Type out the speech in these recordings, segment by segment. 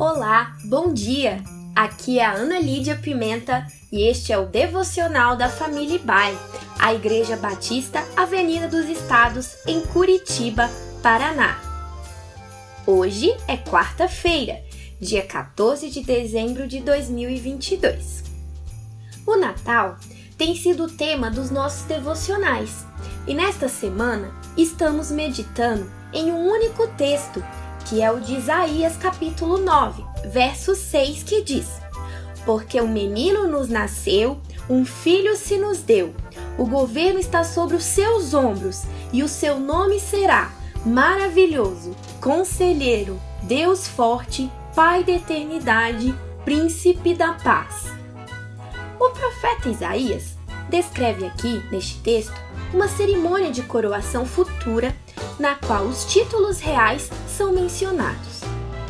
Olá, bom dia! Aqui é a Ana Lídia Pimenta e este é o devocional da família Ibai, a Igreja Batista Avenida dos Estados, em Curitiba, Paraná. Hoje é quarta-feira, dia 14 de dezembro de 2022. O Natal tem sido o tema dos nossos devocionais e nesta semana estamos meditando em um único texto que é o de Isaías capítulo 9, verso 6, que diz: Porque um menino nos nasceu, um filho se nos deu. O governo está sobre os seus ombros, e o seu nome será Maravilhoso, Conselheiro, Deus Forte, Pai da Eternidade, Príncipe da Paz. O profeta Isaías descreve aqui, neste texto, uma cerimônia de coroação futura na qual os títulos reais são mencionados.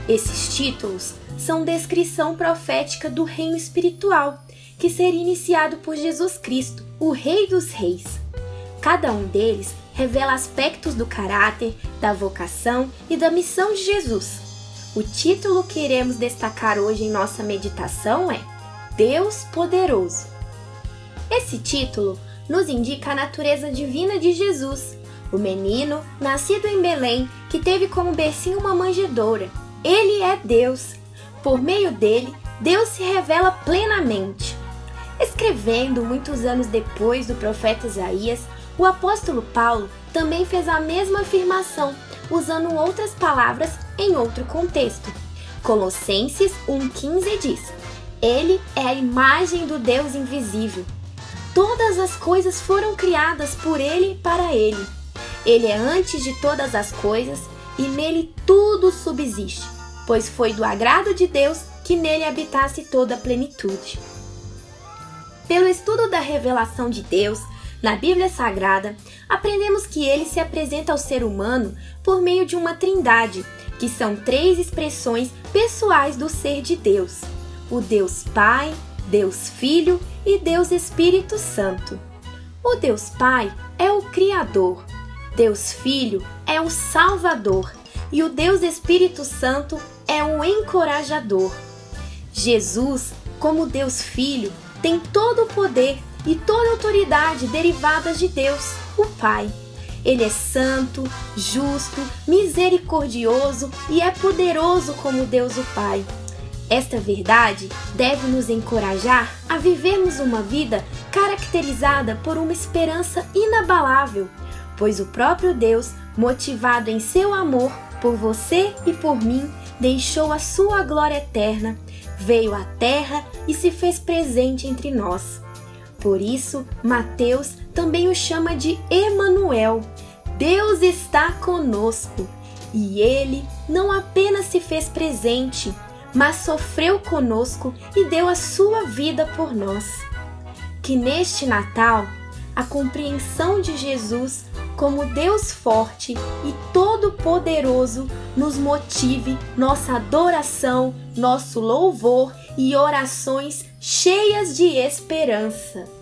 Esses títulos são descrição profética do reino espiritual, que seria iniciado por Jesus Cristo, o Rei dos Reis. Cada um deles revela aspectos do caráter, da vocação e da missão de Jesus. O título que iremos destacar hoje em nossa meditação é Deus Poderoso. Esse título nos indica a natureza divina de Jesus o menino, nascido em Belém, que teve como bercinho uma manjedoura. Ele é Deus. Por meio dele, Deus se revela plenamente. Escrevendo muitos anos depois do profeta Isaías, o apóstolo Paulo também fez a mesma afirmação, usando outras palavras em outro contexto. Colossenses 1,15 diz: Ele é a imagem do Deus invisível. Todas as coisas foram criadas por ele e para ele ele é antes de todas as coisas e nele tudo subsiste, pois foi do agrado de Deus que nele habitasse toda a plenitude. Pelo estudo da revelação de Deus na Bíblia Sagrada, aprendemos que ele se apresenta ao ser humano por meio de uma trindade, que são três expressões pessoais do ser de Deus: o Deus Pai, Deus Filho e Deus Espírito Santo. O Deus Pai é o Criador, Deus Filho é o Salvador e o Deus Espírito Santo é o encorajador. Jesus, como Deus Filho, tem todo o poder e toda autoridade derivadas de Deus, o Pai. Ele é santo, justo, misericordioso e é poderoso como Deus o Pai. Esta verdade deve nos encorajar a vivermos uma vida caracterizada por uma esperança inabalável pois o próprio Deus, motivado em seu amor por você e por mim, deixou a sua glória eterna, veio à terra e se fez presente entre nós. Por isso, Mateus também o chama de Emanuel. Deus está conosco. E ele não apenas se fez presente, mas sofreu conosco e deu a sua vida por nós. Que neste Natal a compreensão de Jesus como Deus forte e todo-poderoso nos motive nossa adoração, nosso louvor e orações cheias de esperança.